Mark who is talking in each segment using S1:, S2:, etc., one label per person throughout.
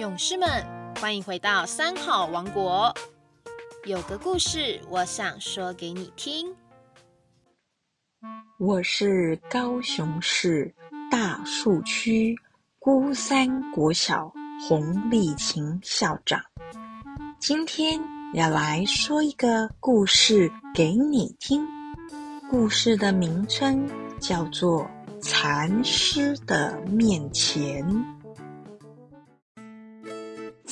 S1: 勇士们，欢迎回到三好王国。有个故事，我想说给你听。
S2: 我是高雄市大树区孤山国小洪丽琴校长，今天要来说一个故事给你听。故事的名称叫做《禅师的面前》。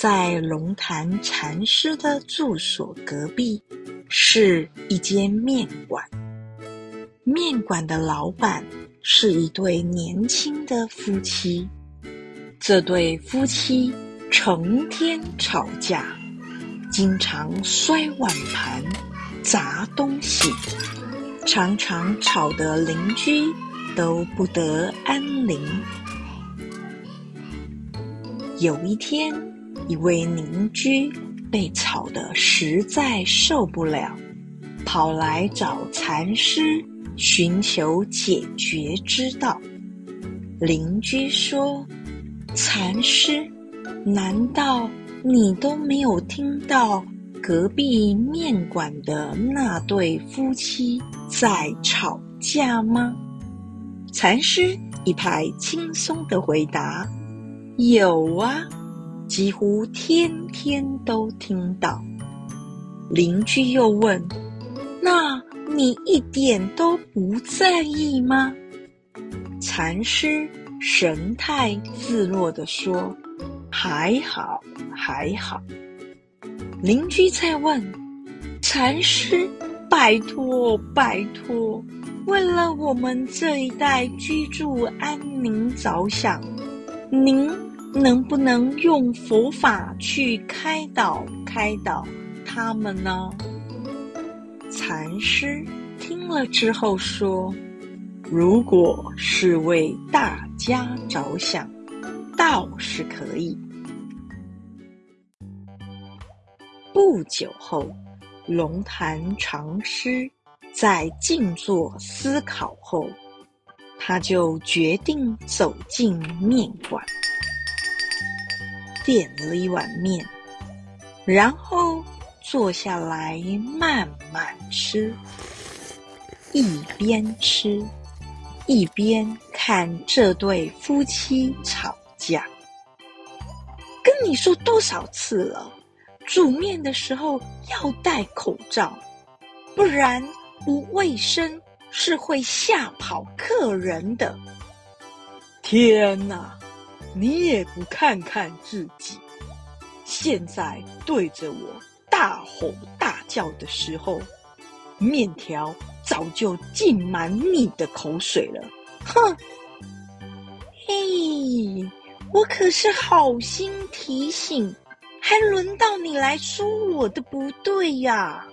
S2: 在龙潭禅师的住所隔壁，是一间面馆。面馆的老板是一对年轻的夫妻。这对夫妻成天吵架，经常摔碗盘、砸东西，常常吵得邻居都不得安宁。有一天，一位邻居被吵得实在受不了，跑来找禅师寻求解决之道。邻居说：“禅师，难道你都没有听到隔壁面馆的那对夫妻在吵架吗？”禅师一派轻松的回答：“有啊。”几乎天天都听到。邻居又问：“那你一点都不在意吗？”禅师神态自若地说：“还好，还好。”邻居再问：“禅师，拜托，拜托，为了我们这一代居住安宁着想，您。”能不能用佛法去开导开导他们呢？禅师听了之后说：“如果是为大家着想，倒是可以。”不久后，龙潭禅师在静坐思考后，他就决定走进面馆。点了一碗面，然后坐下来慢慢吃，一边吃一边看这对夫妻吵架。跟你说多少次了，煮面的时候要戴口罩，不然不卫生，是会吓跑客人的。天哪！你也不看看自己，现在对着我大吼大叫的时候，面条早就浸满你的口水了。哼！嘿，我可是好心提醒，还轮到你来说我的不对呀？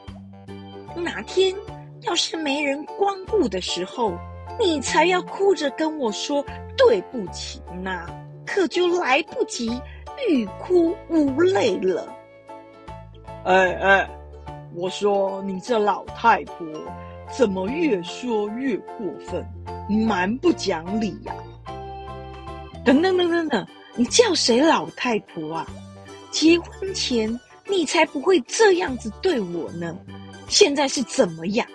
S2: 哪天要是没人光顾的时候，你才要哭着跟我说对不起呢。可就来不及欲哭无泪了。
S3: 哎哎，我说你这老太婆怎么越说越过分，蛮不讲理呀！
S2: 等等等等等，你叫谁老太婆啊？结婚前你才不会这样子对我呢，现在是怎么样？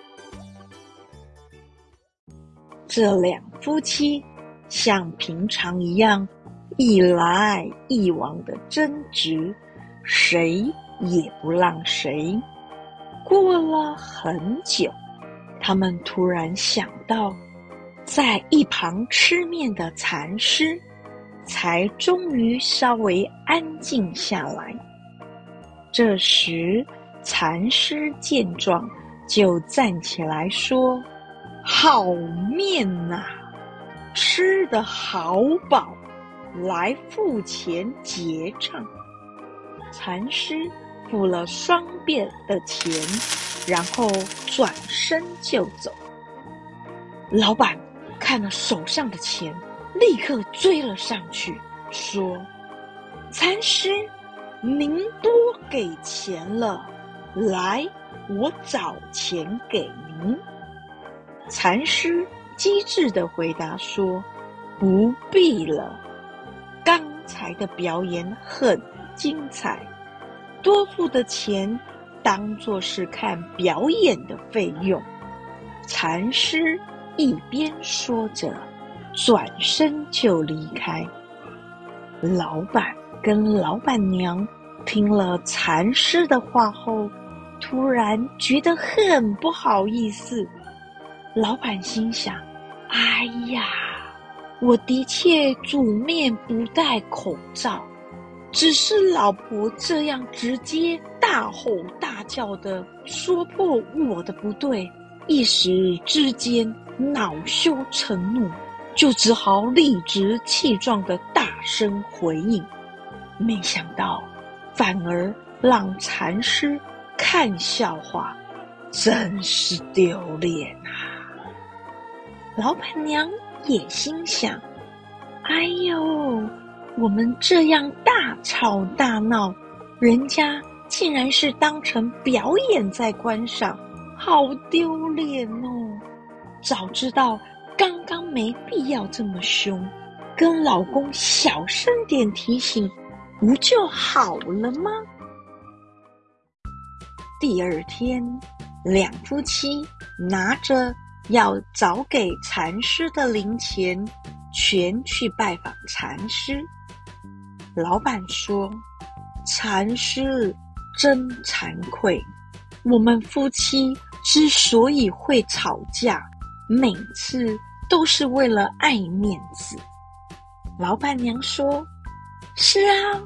S2: 这两夫妻像平常一样。一来一往的争执，谁也不让谁。过了很久，他们突然想到，在一旁吃面的禅师，才终于稍微安静下来。这时，禅师见状，就站起来说：“好面呐，吃得好饱。”来付钱结账，禅师付了双遍的钱，然后转身就走。老板看了手上的钱，立刻追了上去，说：“禅师，您多给钱了，来，我找钱给您。”禅师机智的回答说：“不必了。”刚才的表演很精彩，多付的钱当做是看表演的费用。禅师一边说着，转身就离开。老板跟老板娘听了禅师的话后，突然觉得很不好意思。老板心想：“哎呀，我的确煮面不戴口罩，只是老婆这样直接大吼大叫的说破我的不对，一时之间恼羞成怒。”就只好理直气壮的大声回应，没想到反而让禅师看笑话，真是丢脸啊！老板娘也心想：“哎呦，我们这样大吵大闹，人家竟然是当成表演在观赏，好丢脸哦！早知道。”刚刚没必要这么凶，跟老公小声点提醒，不就好了吗？第二天，两夫妻拿着要早给禅师的零钱，全去拜访禅师。老板说：“禅师真惭愧，我们夫妻之所以会吵架，每次。”都是为了爱面子，老板娘说：“是啊，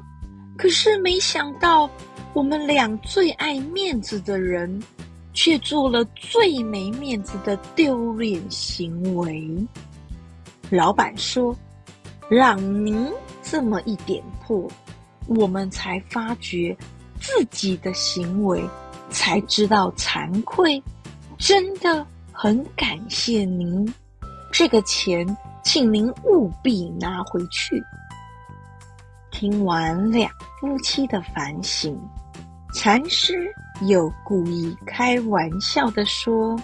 S2: 可是没想到我们俩最爱面子的人，却做了最没面子的丢脸行为。”老板说：“让您这么一点破，我们才发觉自己的行为，才知道惭愧，真的很感谢您。”这个钱，请您务必拿回去。听完两夫妻的反省，禅师又故意开玩笑的说：“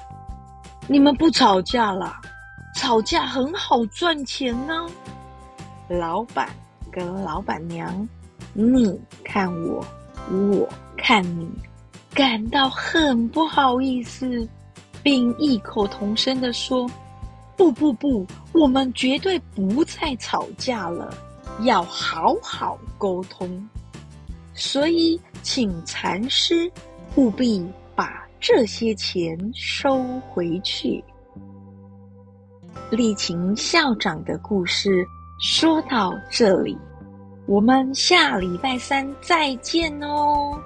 S2: 你们不吵架了？吵架很好赚钱呢。”老板跟老板娘，你看我，我看你，感到很不好意思，并异口同声的说。不不不，我们绝对不再吵架了，要好好沟通。所以，请禅师务必把这些钱收回去。丽琴校长的故事说到这里，我们下礼拜三再见哦。